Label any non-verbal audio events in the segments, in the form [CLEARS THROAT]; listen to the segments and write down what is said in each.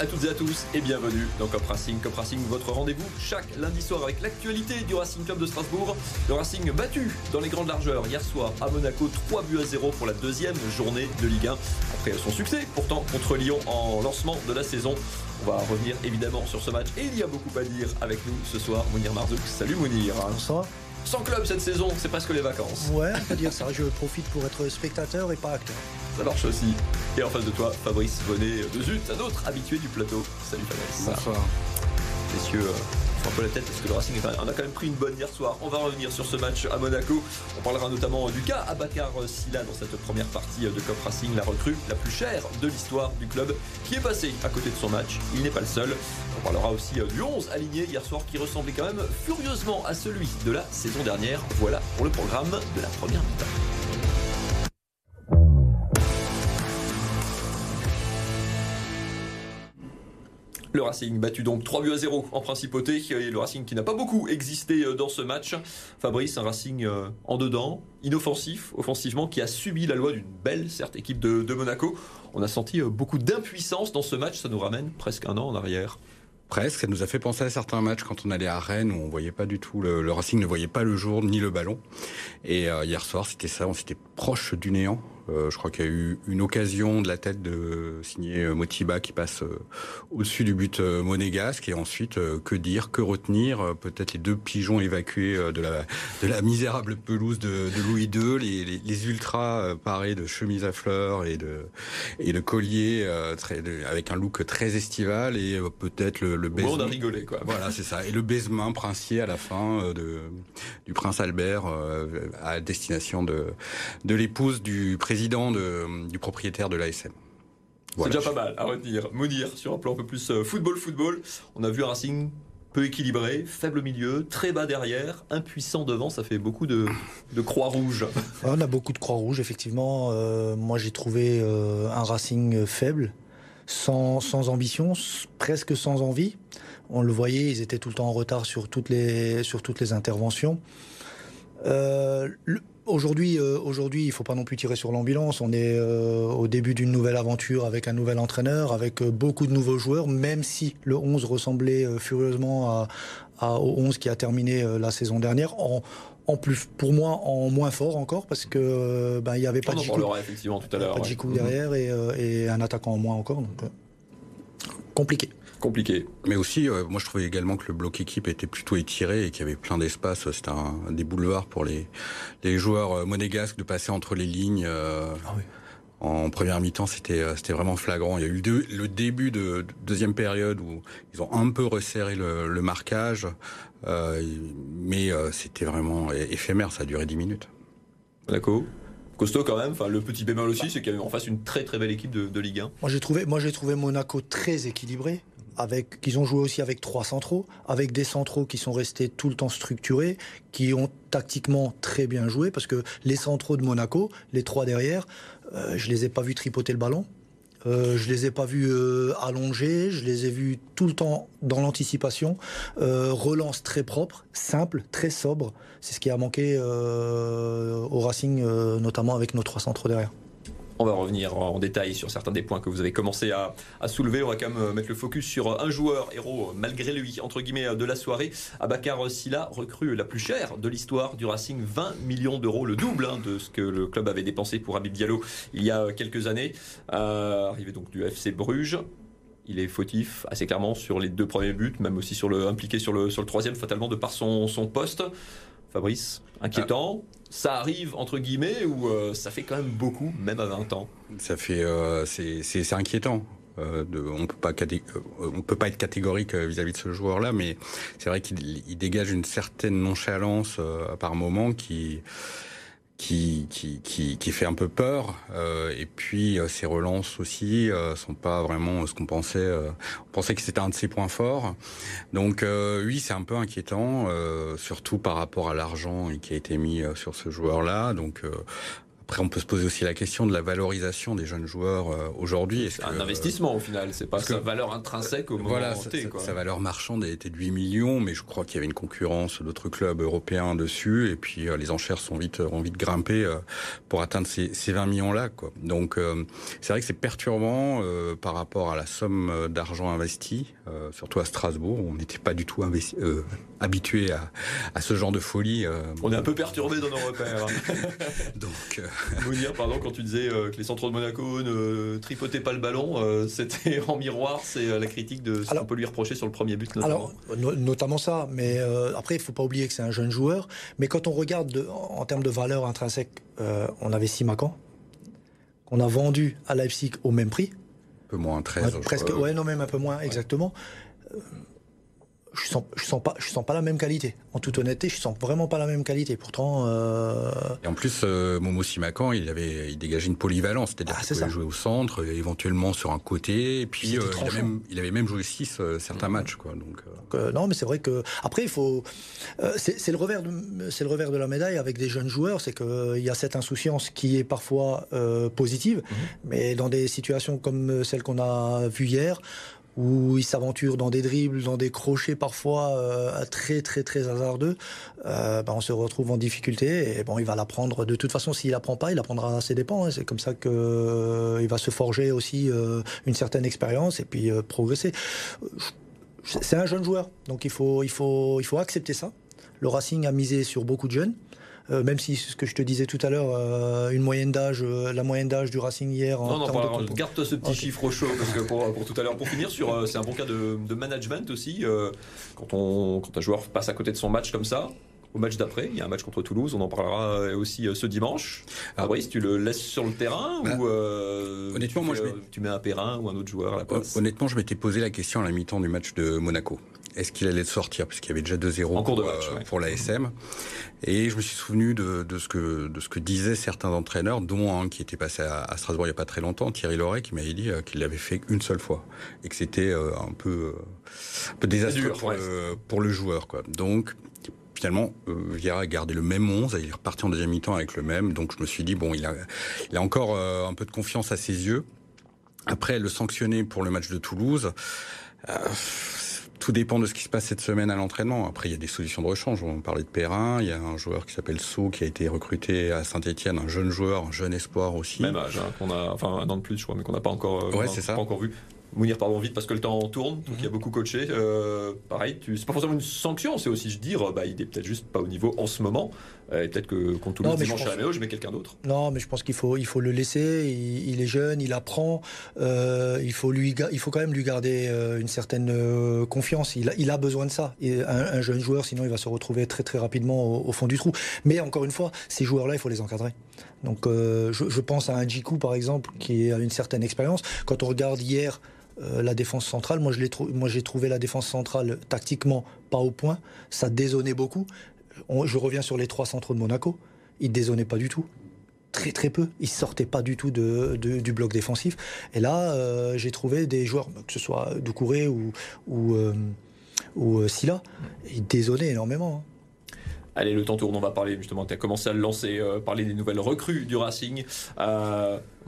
à toutes et à tous et bienvenue dans Cop Racing. Cop Racing, votre rendez-vous chaque lundi soir avec l'actualité du Racing Club de Strasbourg. Le Racing battu dans les grandes largeurs hier soir à Monaco, 3 buts à 0 pour la deuxième journée de Ligue 1. Après son succès pourtant contre Lyon en lancement de la saison. On va revenir évidemment sur ce match et il y a beaucoup à dire avec nous ce soir. Mounir Marzouk, salut Mounir. Bonsoir. Sans club cette saison, c'est presque les vacances. Ouais, on peut dire ça. Je profite pour être spectateur et pas acteur. Ça marche aussi. Et en face de toi, Fabrice Bonnet de Zut, un autre habitué du plateau. Salut Fabrice. Bonsoir. Messieurs, euh, un peu la tête parce que le Racing on a quand même pris une bonne hier soir. On va revenir sur ce match à Monaco. On parlera notamment du cas Abakar Silla dans cette première partie de Cop Racing, la recrue la plus chère de l'histoire du club qui est passé à côté de son match. Il n'est pas le seul. On parlera aussi euh, du 11 aligné hier soir qui ressemblait quand même furieusement à celui de la saison dernière. Voilà pour le programme de la première mi-temps. Le Racing battu donc 3 buts à 0 en principauté. Et le Racing qui n'a pas beaucoup existé euh, dans ce match. Fabrice, un Racing euh, en dedans, inoffensif, offensivement, qui a subi la loi d'une belle, certes, équipe de, Monaco. On a senti euh, beaucoup d'impuissance dans ce match. Ça nous ramène presque un an en arrière. Presque, ça nous a fait penser à certains matchs quand on allait à Rennes où on voyait pas du tout le, Racing ne voyait pas le jour ni le ballon. Et hier soir, c'était ça, on s'était proche du néant. Euh, je crois qu'il y a eu une occasion de la tête de signer Motiba qui passe euh, au-dessus du but euh, monégasque et ensuite que dire, que retenir Peut-être les deux pigeons évacués de la de la misérable pelouse de, de Louis II, les, les, les ultras parés de chemises à fleurs et de et de colliers très avec un look très estival et peut-être le, le baise. on a rigolé quoi. Voilà, c'est ça. Et le baisement princier à la fin de du prince Albert à destination de de l'épouse du président président de, du propriétaire de l'ASM. Voilà. C'est déjà pas mal à retenir. Mounir, sur un plan un peu plus football-football, on a vu un Racing peu équilibré, faible au milieu, très bas derrière, impuissant devant, ça fait beaucoup de, de croix rouges. [LAUGHS] On a beaucoup de croix rouges, effectivement. Euh, moi, j'ai trouvé euh, un Racing faible, sans, sans ambition, presque sans envie. On le voyait, ils étaient tout le temps en retard sur toutes les, sur toutes les interventions. Euh, le, Aujourd'hui, euh, aujourd'hui, il faut pas non plus tirer sur l'ambulance. On est euh, au début d'une nouvelle aventure avec un nouvel entraîneur, avec euh, beaucoup de nouveaux joueurs. Même si le 11 ressemblait furieusement à, à, au 11 qui a terminé la saison dernière, en, en plus, pour moi, en moins fort encore, parce que ben il y avait pas de effectivement tout à l'heure. pas ouais. Derrière et, et un attaquant en moins encore. Donc, compliqué. Compliqué. Mais aussi, euh, moi je trouvais également que le bloc équipe était plutôt étiré et qu'il y avait plein d'espace. C'était un, des boulevards pour les, les joueurs euh, monégasques de passer entre les lignes. euh, Ah oui. En première mi-temps, c'était c'était vraiment flagrant. Il y a eu le, début de, de deuxième période où ils ont un peu resserré le, le marquage, euh, mais euh, c'était vraiment éphémère. Ça a duré 10 minutes. Monaco. Costaud quand même. Enfin, le petit bémol aussi, c'est qu'il y avait en face une très très belle équipe de, de Ligue 1. Moi j'ai trouvé, moi j'ai trouvé Monaco très équilibré. Avec, qu'ils ont joué aussi avec trois centraux, avec des centraux qui sont restés tout le temps structurés, qui ont tactiquement très bien joué, parce que les centraux de Monaco, les trois derrière, euh, je les ai pas vus tripoter le ballon. Euh, je les ai pas vus euh, allonger, je les ai vus tout le temps dans l'anticipation. Euh, relance très propre, simple, très sobre. C'est ce qui a manqué euh, au Racing, notamment avec nos trois centraux derrière. On va revenir en détail sur certains des points que vous avez commencé à, soulever. On va quand même euh, mettre le focus sur un joueur héros, malgré lui, entre guillemets, de la soirée. Abakar Silla, recrue la plus chère de l'histoire du Racing, 20 millions d'euros, le double hein, de ce que le club avait dépensé pour Habib Diallo il y a quelques années. Euh, arrivé donc du FC Bruges. Il est fautif assez clairement sur les deux premiers buts, même aussi sur le impliqué sur le, sur le troisième, fatalement de par son, son poste. Fabrice, inquiétant. Ça arrive entre guillemets ou euh, ça fait quand même beaucoup, même à 20 ans? Ça fait, euh, c'est inquiétant. Euh, on peut pas euh, peut pas être catégorique vis-à-vis de ce joueur-là, mais c'est vrai qu'il il dégage une certaine nonchalance par moment qui qui, qui, qui, qui fait un peu peur. Euh, et puis euh, ses relances aussi euh, sont pas vraiment ce qu'on pensait. euh, on pensait que c'était un de ses points forts. Donc euh, oui, c'est un peu inquiétant, euh, surtout par rapport à l'argent qui a été mis sur ce joueur-là. Donc Après, on peut se poser aussi la question de la valorisation des jeunes joueurs euh, aujourd'hui. C'est un investissement au final, c'est pas sa valeur intrinsèque au moment voilà, T, sa, sa, valeur marchande était de 8 millions, mais je crois qu'il y avait une concurrence d'autres clubs européens dessus, et puis euh, les enchères sont vite, ont vite grimpé euh, pour atteindre ces, ces 20 millions-là. Quoi. Donc euh, c'est vrai que c'est perturbant euh, par rapport à la somme d'argent investi, surtout à Strasbourg, on n'était pas du tout investi, habitué à, à, ce genre de folie. on est un peu perturbé dans nos repères. [LAUGHS] Donc [LAUGHS] vous dire, pardon, quand tu disais euh, que les centraux de Monaco ne tripotaient pas le ballon, euh, [LAUGHS] c'était en miroir, c'est euh, la critique de ce qu'on peut lui reprocher sur le premier but notamment. Alors, notamment ça, mais après, il ne faut pas oublier que c'est un jeune joueur. Mais quand on regarde de, en termes de valeur intrinsèque, on avait Simacan, qu'on a vendu à Leipzig au même prix. Un peu moins, 13. Ouais, presque, ouais, non, même un peu moins, exactement je sens, je sens pas, je sens pas la même qualité. En toute honnêteté, je sens vraiment pas la même qualité. Pourtant. Euh... Et en plus, euh, Momo Simakan, il avait, il dégageait une polyvalence, c'est-à-dire ah, qu'il pouvait jouer au centre, éventuellement sur un côté, et puis euh, il, avait même, il, avait même, joué 6 euh, certains mmh. matchs, quoi. Donc. Euh, non, mais c'est vrai que après, il faut. c'est le revers, c'est le revers de la médaille avec des jeunes joueurs, c'est qu'il y a cette insouciance qui est parfois positive, mmh. mais dans des situations comme celle qu'on a vue hier où il s'aventure dans des dribbles, dans des crochets parfois euh, très très très hasardeux, euh, ben on se retrouve en difficulté et bon il va l'apprendre de toute façon. S'il apprend pas il apprendra à ses dépens hein. c'est comme ça que euh, il va se forger aussi euh, une certaine expérience et puis progresser. C'est un jeune joueur donc il faut il faut il faut accepter ça. Le Racing a misé sur beaucoup de jeunes euh, même si ce que je te disais tout à l'heure, euh, une moyenne d'âge, euh, la moyenne d'âge du Racing hier. Non, non, de... garde-toi ce petit chiffre au chaud parce que pour, pour tout à l'heure, pour finir sur, c'est un bon cas de, de management aussi. quand on, quand un joueur passe à côté de son match comme ça, au match d'après. Il y a un match contre Toulouse, on en parlera aussi ce dimanche. Ah. Brice, tu le laisses sur le terrain bah, ou euh, honnêtement, tu, moi, je tu mets un Perrin ou un autre joueur à la place? Honnêtement, je m'étais posé la question à la mi-temps du match de Monaco est-ce qu'il allait sortir parce qu'il y avait déjà 2-0 pour, match, euh, pour l'ASM et je me suis souvenu de, de, ce que de ce que disaient certains entraîneurs dont un qui était passé à, à Strasbourg il y a pas très longtemps Thierry Loret qui m'avait dit euh, qu'il l'avait fait une seule fois et que c'était euh, un peu un peu désastreux dur, pour, le, pour, le joueur quoi. Donc finalement, Vieira a gardé le même 11, il est reparti en deuxième mi-temps avec le même, donc je me suis dit, bon, il a, il a encore un peu de confiance à ses yeux. Après, le sanctionner pour le match de Toulouse, euh, tout dépend de ce qui se passe cette semaine à l'entraînement. Après, il y a des solutions de rechange. On parlait de Perrin. Il y a un joueur qui s'appelle Sceaux qui a été recruté à Saint-Etienne, un jeune joueur, un jeune espoir aussi. Même âge, hein, qu'on a, enfin un an de plus, je crois, mais qu'on n'a pas encore, ouais, c'est ça. pas encore vu. Mounir, pardon, vite parce que le temps tourne, donc mm -hmm. il y a beaucoup coaché. Euh, pareil, tu... c'est pas forcément une sanction, c'est aussi se dire, bah, il est peut-être juste pas au niveau en ce moment. Euh, et peut-être que contre tout le dimanche à la Méo, je mets quelqu'un d'autre. Non, mais je pense qu'il faut, il faut le laisser. Il, il est jeune, il apprend. Euh, il faut lui, il faut quand même lui garder euh, une certaine confiance. Il a, il a besoin de ça. Et un, un, jeune joueur, sinon il va se retrouver très très rapidement au, au fond du trou. Mais encore une fois, ces joueurs-là, il faut les encadrer. Donc, euh, je, je, pense à un Jiku par exemple qui a une certaine expérience. Quand on regarde hier euh, la défense centrale. Moi, je trou moi, j'ai trouvé la défense centrale tactiquement pas au point. Ça désonnait beaucoup. Je reviens sur les trois centraux de Monaco. Ils désonnaient pas du tout. Très très peu. Ils sortaient pas du tout du bloc défensif. Et là, euh, j'ai trouvé des joueurs, que ce soit Doucouré ou, ou, euh, euh, Silla, ils désonnaient énormément. Hein. Allez, le temps tourne, on va parler justement, tu as commencé à le lancer, parler des nouvelles recrues du Racing.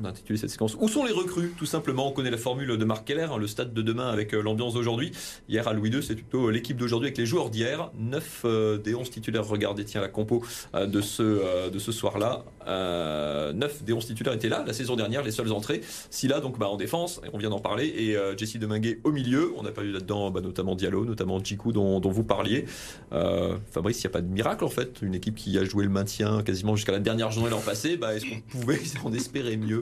On a intitulé cette séquence Où sont les recrues? Tout simplement, on connaît la formule de Marc Keller, hein, le stade de demain avec euh, l'ambiance d'aujourd'hui. Hier à Louis II, c'est plutôt euh, l'équipe d'aujourd'hui avec les joueurs d'hier. 9 euh, des 11 titulaires, regardez, tiens la compo de ce, ce soir-là. 9 des 11 titulaires étaient là la saison dernière, les seules entrées. Silla donc bah, en défense, on vient d'en parler, et Jesse Deminguet au milieu. On n'a pas eu là-dedans bah, notamment Diallo, notamment dont, dont vous parliez. Fabrice, il n'y a pas de miracle en fait. Une équipe qui a joué le maintien quasiment jusqu'à la dernière journée l'an passé, bah, est-ce qu'on pouvait [LAUGHS] en espérer mieux?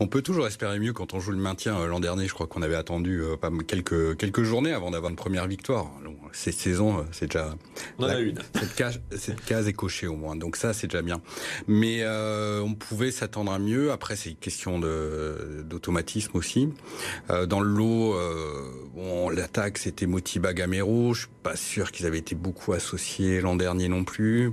on peut toujours espérer mieux quand on joue le maintien. Euh, l'an dernier, je crois qu'on avait attendu euh, quelques quelques journées avant d'avoir une première victoire. Cette saison, euh, c'est déjà on en a une. [LAUGHS] Cette case, cette case est cochée au moins, donc ça c'est déjà bien. Mais euh, on pouvait s'attendre à mieux. Après, c'est une question d'automatisme aussi. Euh, dans le lot, euh, bon, l'attaque c'était Motiba Gamero. Je suis pas sûr qu'ils avaient été beaucoup associés l'an dernier non plus.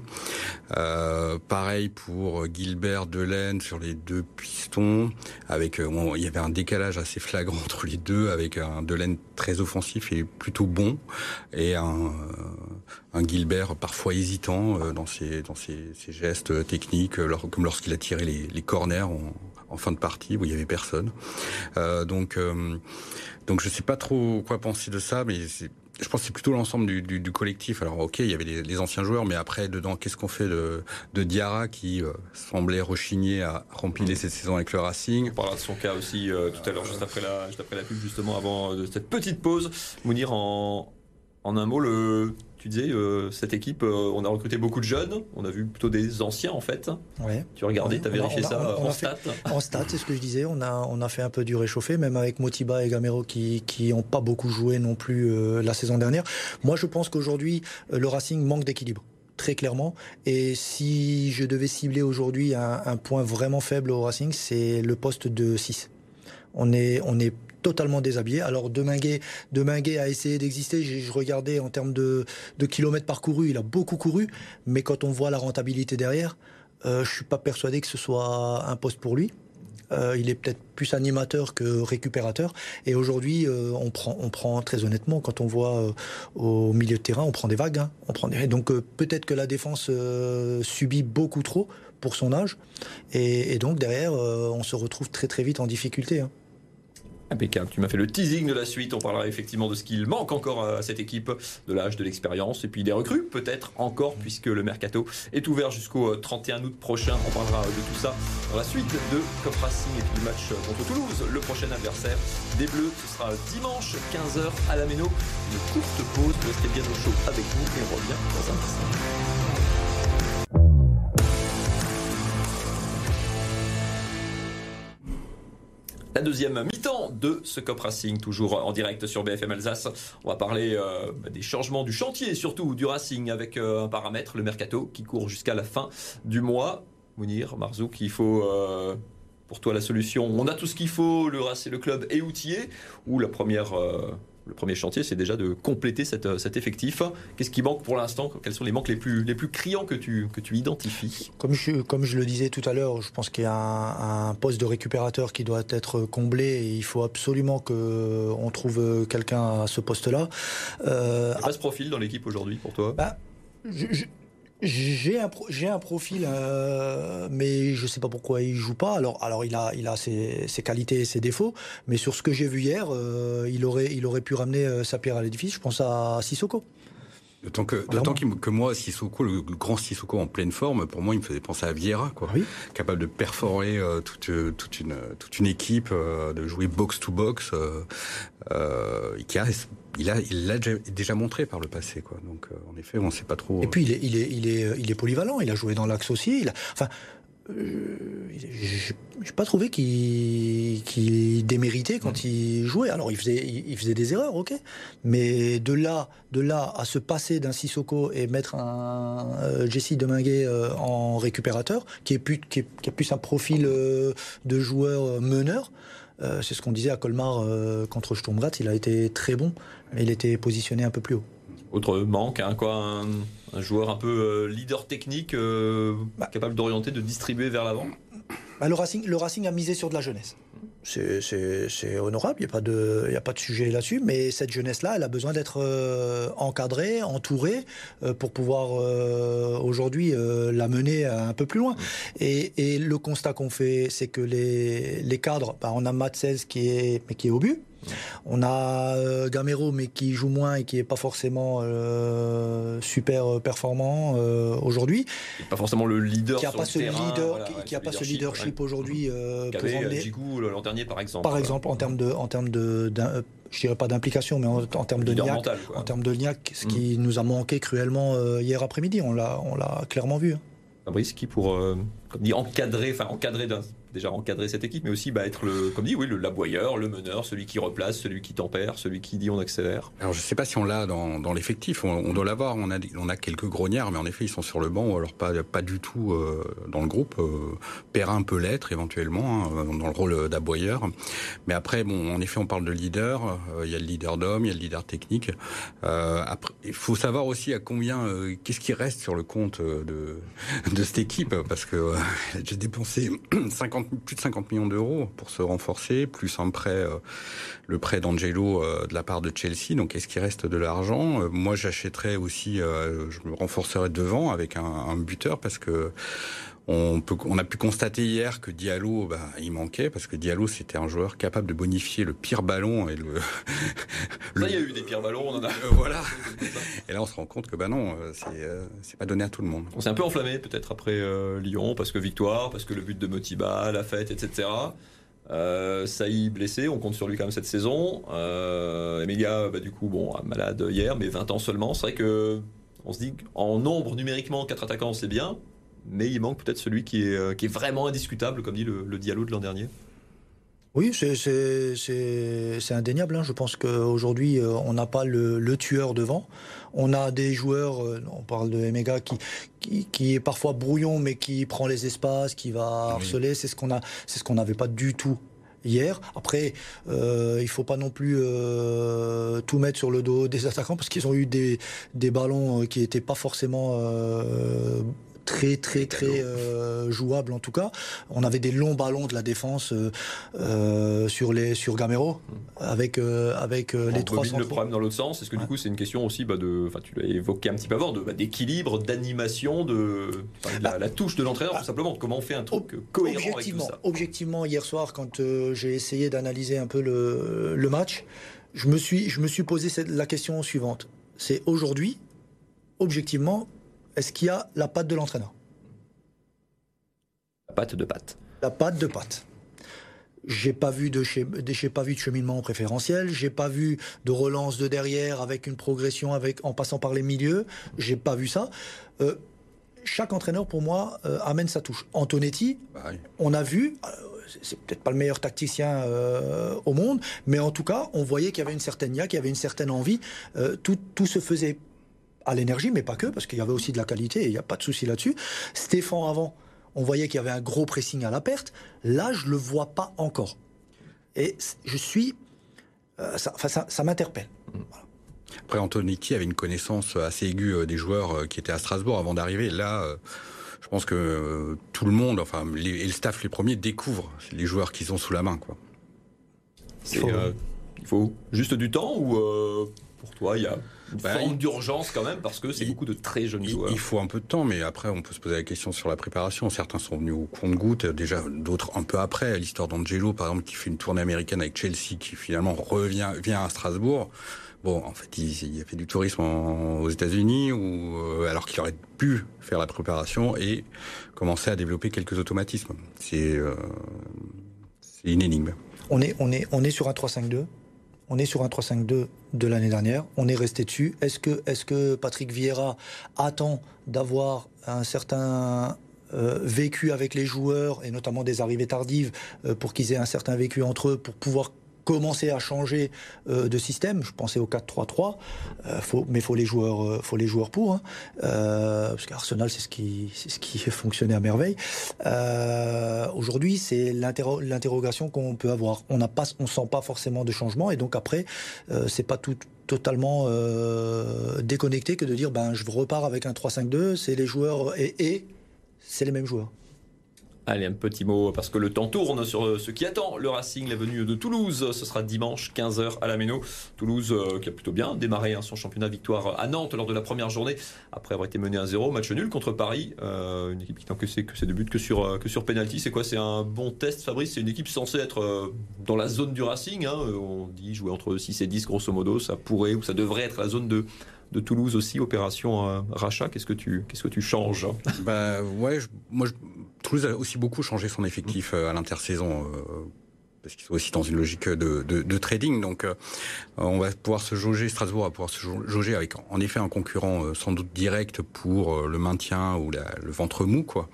Pareil pour Gilbert Delaine sur les deux pistons, avec il y avait un décalage assez flagrant [LAUGHS] entre les deux, avec un Delaine très offensif et plutôt bon, et un, un Gilbert parfois hésitant dans ses dans ses, gestes techniques, comme lorsqu'il a tiré les, corners en, fin de partie où il y avait personne. Euh, donc donc je sais pas trop quoi penser de ça, mais je pense que c'est plutôt l'ensemble du, du, du, collectif. Alors ok, il y avait les, les anciens joueurs, mais après dedans, qu'est-ce qu'on fait de, de Diarra qui euh, semblait rechigner à remplir cette saison avec le Racing? On parlera de son cas aussi euh, tout à l'heure, juste après la, juste après la pub, justement avant euh, de cette petite pause. Mounir en en un mot le tu disais, euh, cette équipe, euh, on a recruté beaucoup de jeunes, on a vu plutôt des anciens en fait. Ouais. Tu as regardé, tu as vérifié on a, ça on en stats? En stats, c'est ce que je disais, on a, on a fait un peu du réchauffé, même avec Motiba et Gamero qui qui n'ont pas beaucoup joué non plus euh, la saison dernière. Moi, je pense qu'aujourd'hui, le Racing manque d'équilibre très clairement. Et si je devais cibler aujourd'hui un, un, point vraiment faible au Racing, c'est le poste de 6. On est, on est totalement déshabillé. Alors Deminguet, Deminguet a essayé d'exister. Je, je, regardais en termes de, kilomètres parcourus, il a beaucoup couru, mais quand on voit la rentabilité derrière, euh, je suis pas persuadé que ce soit un poste pour lui. Euh, il est peut-être plus animateur que récupérateur. Et aujourd'hui, euh, on prend, on prend très honnêtement, quand on voit euh, au milieu de terrain, on prend des vagues. Hein. Donc peut-être que la défense subit beaucoup trop pour son âge. Et, et donc derrière, on se retrouve très très vite en difficulté. Hein. Impeccable. Tu m'as fait le teasing de la suite. On parlera effectivement de ce qu'il manque encore à cette équipe, de l'âge, de l'expérience et puis des recrues peut-être encore puisque le mercato est ouvert jusqu'au 31 août prochain. On parlera de tout ça dans la suite de Cop Racing et puis du match contre Toulouse, le prochain adversaire des Bleus. Ce sera dimanche 15h à la Méno. Une courte pause. Restez bien au chaud avec nous et on revient dans un instant. La deuxième mi-temps de ce Cop Racing, toujours en direct sur BFM Alsace. On va parler euh, des changements du chantier, surtout du Racing, avec euh, un paramètre, le mercato, qui court jusqu'à la fin du mois. Mounir, Marzouk, il faut euh, pour toi la solution On a tout ce qu'il faut, le, le club est outillé, ou la première le premier chantier, c'est déjà de compléter cette, cet effectif. Qu'est-ce qui manque pour l'instant? Quels sont les manques les plus, les plus criants que tu, que tu identifies? Comme je, comme je le disais tout à l'heure, je pense qu'il y a un, un, poste de récupérateur qui doit être comblé et il faut absolument qu'on trouve quelqu'un à ce poste-là. Euh, il n'y a pas ce profil dans l'équipe aujourd'hui pour toi? bah, je, je... J'ai un, j'ai un profil, euh, mais je sais pas pourquoi il joue pas. Alors, alors il a, il a ses, ses qualités et ses défauts, mais sur ce que j'ai vu hier, euh, il aurait, il aurait pu ramener euh, sa pierre à l'édifice. Je pense à Sissoko. D'autant que, d'autant que moi, Sissoko, le, le, grand Sissoko en pleine forme, pour moi, il me faisait penser à Vieira, quoi. Oui. Capable de perforer euh, toute, toute, une, toute une équipe, euh, de jouer box to box, euh, qui a il a, il l'a déjà montré par le passé, quoi. Donc, euh, en effet, on ne sait pas trop. Et puis, il est, il est, il est, il est polyvalent. Il a joué dans l'axe aussi. Il a, enfin, euh, j'ai pas trouvé qu'il qu déméritait quand mmh. il jouait. Alors, il faisait, il faisait des erreurs, ok. Mais de là, de là à se passer d'un Sissoko et mettre un euh, Jesse Deminguet euh, en récupérateur, qui est plus, qui, est, qui a plus un profil euh, de joueur meneur. Euh, c'est ce qu'on disait à Colmar euh, contre Sturmgratz. Il a été très bon, mais il était positionné un peu plus haut. Autre manque, hein, quoi, un, un, joueur un peu euh, leader technique, bah, capable d'orienter, de distribuer vers l'avant. Bah, le, Racing, le Racing a misé sur de la jeunesse. C'est honorable, il n'y a, pas de, y a pas de sujet là-dessus, mais cette jeunesse-là, elle a besoin d'être euh, encadrée, entourée, euh, pour pouvoir euh, aujourd'hui la mener un peu plus loin. Et, et le constat qu'on fait, c'est que les, les cadres, bah, on a Matt 16 qui est, mais qui est au but, on a euh, Gamero, mais qui joue moins et qui est pas forcément euh, super performant euh, aujourd'hui. Pas forcément le leader. Qui a pas ce terrain, leader, voilà, qui, qui a pas ce leadership ouais. aujourd'hui l'an dernier, par exemple. Par exemple, en termes de, en termes de, je dirais pas d'implication, mais en, en termes de niaque, en termes de niaque, ce qui mm. nous a manqué cruellement hier après-midi. On l'a, on l'a clairement vu. Hein. Fabrice, qui pour euh, comme dit encadrer, enfin encadrer d'un déjà encadrer cette équipe, mais aussi bah, être le, comme dit, oui, le laboyeur, le meneur, celui qui replace, celui qui tempère, celui qui dit on accélère. Alors je ne sais pas si on l'a dans, l'effectif, on, doit l'avoir. On a, on a quelques grognards, mais en effet ils sont sur le banc ou alors pas, du tout euh, dans le groupe. Euh, Perrin peut l'être éventuellement hein, dans le rôle d'aboyeur, mais après bon, en effet on parle de leader. Euh, il y a le leader d'homme, il y a le leader technique. après, il faut savoir aussi à combien, qu'est-ce qui reste sur le compte de, [LAUGHS] de cette équipe, parce que j'ai dépensé [CLEARS THROAT] 50 plus de 50 millions d'euros pour se renforcer, plus un prêt, euh, le prêt d'Angelo euh, de la part de Chelsea. Donc, est-ce qu'il reste de l'argent? Euh, Moi, j'achèterais aussi, je me renforcerais devant avec un, un buteur parce que on, peut, on a pu constater hier que Diallo, bah, il manquait parce que Diallo c'était un joueur capable de bonifier le pire ballon et le. Ça, il y a eu des pires ballons, on en a. voilà. [LAUGHS] Et là, on se rend compte que bah non, c'est c'est pas donné à tout le monde. On s'est un peu enflammé peut-être après Lyon parce que victoire, parce que le but de Motiba, la fête, etc. Euh, Saï blessé, on compte sur lui quand même cette saison. Euh, Emilia, bah, du coup, bon, malade hier, mais 20 ans seulement. C'est vrai que on se dit qu'en nombre numériquement, 4 attaquants, c'est bien, mais il manque peut-être celui qui est, euh, qui est vraiment indiscutable, comme dit le, le Diallo de l'an dernier. Oui, c'est indéniable. Hein. Je pense qu'aujourd'hui, euh, on n'a pas le, le, tueur devant. On a des joueurs, euh, on parle de Emega, qui, qui, qui, est parfois brouillon, mais qui prend les espaces, qui va harceler. C'est ce qu'on n'avait pas du tout hier. Après, euh, il faut pas non plus euh, tout mettre sur le dos des [LAUGHS] attaquants parce qu'ils ont eu des, des ballons qui n'étaient pas forcément euh, très très très euh, jouable en tout cas. On avait des longs ballons de la défense euh, euh sur les sur Gamero avec euh, avec euh, les trois. Le problème dans l'autre sens, est-ce que du coup c'est une question aussi bah, de, enfin tu l'as évoqué un petit peu avant, de bah, d'équilibre, d'animation, de, la, la, touche de l'entraîneur tout simplement. Comment on fait un truc cohérent avec tout ça Objectivement, hier soir quand j'ai essayé d'analyser un peu le, le match, je me suis je me suis posé cette, la question suivante. C'est aujourd'hui, objectivement, est-ce qu'il y a la patte de l'entraîneur? La patte de patte. La patte de patte. J'ai pas vu de j'ai pas vu de cheminement préférentiel, j'ai pas vu de relance de derrière avec une progression avec en passant par les milieux, j'ai pas vu ça. Euh, chaque entraîneur pour moi euh, amène sa touche. Antonetti, bah on a vu, euh, c'est peut-être pas le meilleur tacticien au monde, mais en tout cas, on voyait qu'il y avait une certaine niaque, qu'il y avait une certaine envie. tout, tout se faisait à l'énergie, mais pas que, parce qu'il y avait aussi de la qualité, il n'y a pas de souci là-dessus. Stéphane avant, on voyait qu'il y avait un gros pressing à la perte. Là, je ne le vois pas encore. Et je suis... Euh, ça, ça, m'interpelle. Après, Antonetti avait une connaissance assez aiguë euh, des joueurs euh, qui étaient à Strasbourg avant d'arriver. Là, je pense que tout le monde, enfin, et le staff les premiers, découvrent les joueurs qu'ils ont sous la main. Quoi. Il faut juste du temps ou pour toi, il y a une bah, forme d'urgence quand même parce que c'est beaucoup de très jeunes joueurs. Il faut un peu de temps, mais après on peut se poser la question sur la préparation. Certains sont venus au compte-goutte, déjà d'autres un peu après. L'histoire d'Angelo, par exemple, qui fait une tournée américaine avec Chelsea, qui finalement revient vient à Strasbourg. Bon, en fait, il, a fait du tourisme aux États-Unis, ou euh, alors qu'il aurait pu faire la préparation et commencer à développer quelques automatismes. C'est euh, une énigme. On est, on est, on est sur un 3-5-2 on est sur un 3-5-2 de l'année dernière. On est resté dessus. Est-ce que, Patrick Vieira attend d'avoir un certain euh, vécu avec les joueurs et notamment des arrivées tardives euh, pour qu'ils aient un certain vécu entre eux pour pouvoir commencer à changer euh, de système. Je pensais au 4-3-3, euh, mais faut les joueurs, euh, faut les joueurs pour, hein. parce qu'Arsenal c'est ce qui, c'est ce qui [LAUGHS] fonctionné à merveille. Aujourd'hui, c'est l'interrogation qu'on peut avoir. On n'a pas, on sent pas forcément de changement, et donc après, c'est pas tout totalement déconnecté que de dire ben je repars avec un 3-5-2, c'est les joueurs et c'est les mêmes joueurs. Allez, un petit mot, parce que le temps tourne sur ce qui attend le Racing, la venue de Toulouse. Ce sera dimanche, 15h à la Méno. Toulouse euh, qui a plutôt bien démarré hein, son championnat victoire à Nantes lors de la première journée, après avoir été mené à 0 match nul contre Paris. Euh, une équipe qui n'a que ses, que buts que sur, euh, que sur penalty. C'est quoi? C'est un bon test, Fabrice? C'est une équipe censée être dans la zone du Racing. Hein? On dit jouer entre 6 et 10, grosso modo. Ça pourrait ou ça devrait être la zone de, de Toulouse aussi, opération rachat. Qu'est-ce que tu, qu'est-ce que tu changes Bah ouais, moi je Toulouse a aussi beaucoup changé son effectif euh, à l'intersaison. Parce qu'ils sont aussi dans une logique de, trading. Donc, euh, on va pouvoir se jauger, Strasbourg va pouvoir se jauger avec, en effet, un concurrent euh, sans doute direct pour euh, le maintien ou le ventre mou, quoi.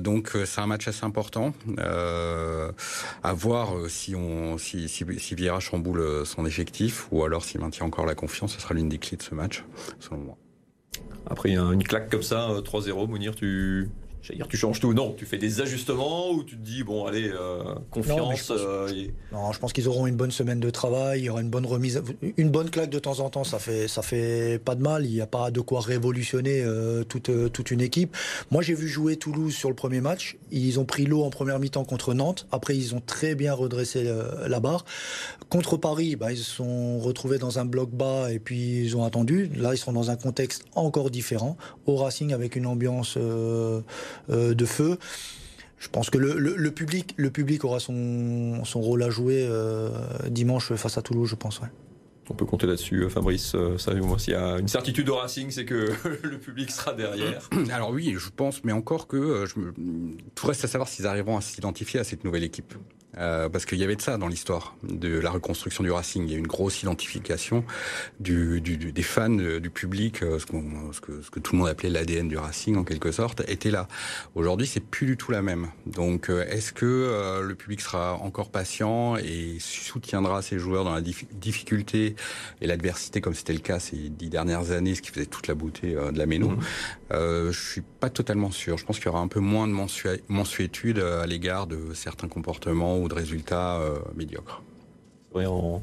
donc, c'est un match assez important. à voir si on, si, si, si Vieira chamboule son effectif ou alors s'il maintient encore la confiance, ce sera l'une des clés de ce match, selon moi. Après une claque comme ça, 3-0, Mounir, tu, J'allais dire, tu changes tout. Non, tu fais des ajustements ou tu te dis, bon, allez, euh, confiance. Euh, non, je pense, qu'ils auront une bonne semaine de travail, il y aura une bonne remise. Une bonne claque de temps en temps, ça fait, ça fait pas de mal. Il n'y a pas de quoi révolutionner euh, toute, toute une équipe. Moi, j'ai vu jouer Toulouse sur le premier match. Ils ont pris l'eau en première mi-temps contre Nantes. Après, ils ont très bien redressé la barre. Contre Paris, bah, ils se sont retrouvés dans un bloc bas et puis ils ont attendu. Là, ils sont dans un contexte encore différent. Au Racing, avec une ambiance. Euh, de feu. Je pense que le, public, le public aura son, son rôle à jouer euh, dimanche face à Toulouse, je pense. On peut compter là-dessus, euh, Fabrice. Savez-moi s'il y a une certitude au Racing, c'est que [LAUGHS] le public sera derrière. [CLEARS THROAT] Alors oui, je pense, mais encore que je me... tout reste à savoir s'ils arriveront à s'identifier à cette nouvelle équipe. Euh, parce qu'il y avait de ça dans l'histoire de la reconstruction du Racing. Il y a une grosse identification du, du, des fans, euh, du public, euh, ce, ce, que, ce, que, tout le monde appelait l'ADN du Racing en quelque sorte, était là. Aujourd'hui, c'est plus du tout la même. Donc, est-ce que le public sera encore patient et soutiendra ses joueurs dans la difficulté et l'adversité, comme c'était le cas ces dix dernières années, ce qui faisait toute la beauté de la Méno? Mmh. Je suis pas totalement sûr. Je pense qu'il y aura un peu moins de mensuétude à l'égard de certains comportements ou de résultats euh, médiocres. en,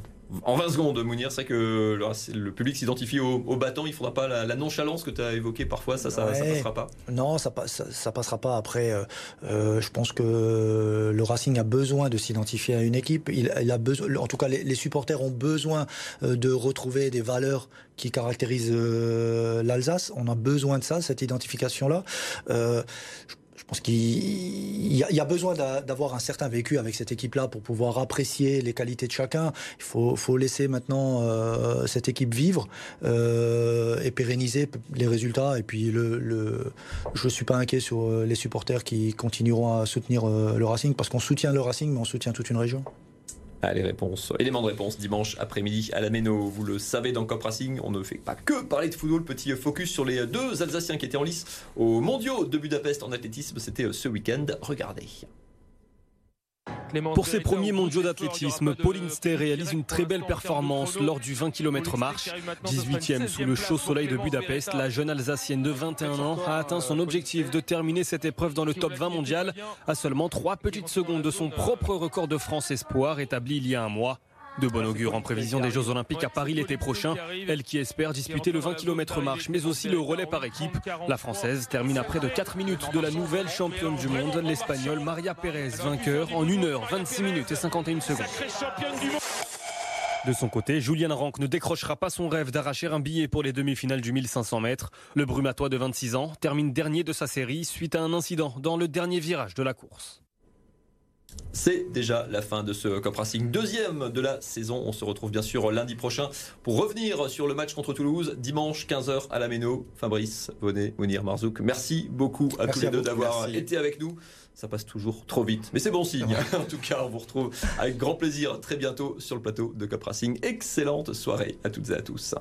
20 secondes, Mounir, c'est que le, public s'identifie au, au, bâton. Il ne faudra pas la, nonchalance que tu as évoquée parfois. Ça, ça, passera pas. Non, ça, ça, passera pas. Après, euh, euh, je pense que le Racing a besoin de s'identifier à une équipe. Il, a besoin, en tout cas, les, supporters ont besoin de retrouver des valeurs qui caractérisent l'Alsace. On a besoin de ça, cette identification-là. Je pense qu'il y, a besoin d'avoir un certain vécu avec cette équipe-là pour pouvoir apprécier les qualités de chacun. Il faut, laisser maintenant euh, cette équipe vivre euh, et pérenniser les résultats. Et puis, le, je ne suis pas inquiet sur euh, les supporters qui continueront à soutenir le Racing parce qu'on soutient le Racing, mais on soutient toute une région. Ah, les réponses, éléments de réponse dimanche après-midi à la Méno. Vous le savez, dans Cop Racing, on ne fait pas que parler de football. Petit focus sur les deux Alsaciens qui étaient en lice aux mondiaux de Budapest en athlétisme. C'était ce week-end. Regardez. Pour ses premiers mondiaux d'athlétisme, Pauline Stey réalise une très belle performance lors du 20 km marche. 18e sous le chaud soleil de Budapest, la jeune Alsacienne de 21 ans a atteint son objectif de terminer cette épreuve dans le top 20 mondial. à seulement 3 petites secondes de son propre record de France espoir établi il y a un mois. De bon augure en prévision des Jeux Olympiques à Paris l'été prochain. Elle qui espère disputer le 20 km marche, mais aussi le relais par équipe. La Française termine à près de 4 minutes de la nouvelle championne du monde, l'Espagnole Maria Pérez, vainqueur en 1h, 26 minutes et 51 secondes. De son côté, Julian Rank ne décrochera pas son rêve d'arracher un billet pour les demi-finales du 1500 mètres. Le brumatois de 26 ans termine dernier de sa série suite à un incident dans le dernier virage de la course. C'est déjà la fin de ce Cop Racing deuxième de la saison. On se retrouve bien sûr lundi prochain pour revenir sur le match contre Toulouse, dimanche 15h à la Méno. Fabrice, Bonnet, Mounir, Marzouk, merci beaucoup à tous les deux d'avoir été avec nous. Ça passe toujours trop vite, mais c'est bon signe. [LAUGHS] en tout cas, on vous retrouve avec grand plaisir très bientôt sur le plateau de Cop Racing. Excellente soirée à toutes et à tous.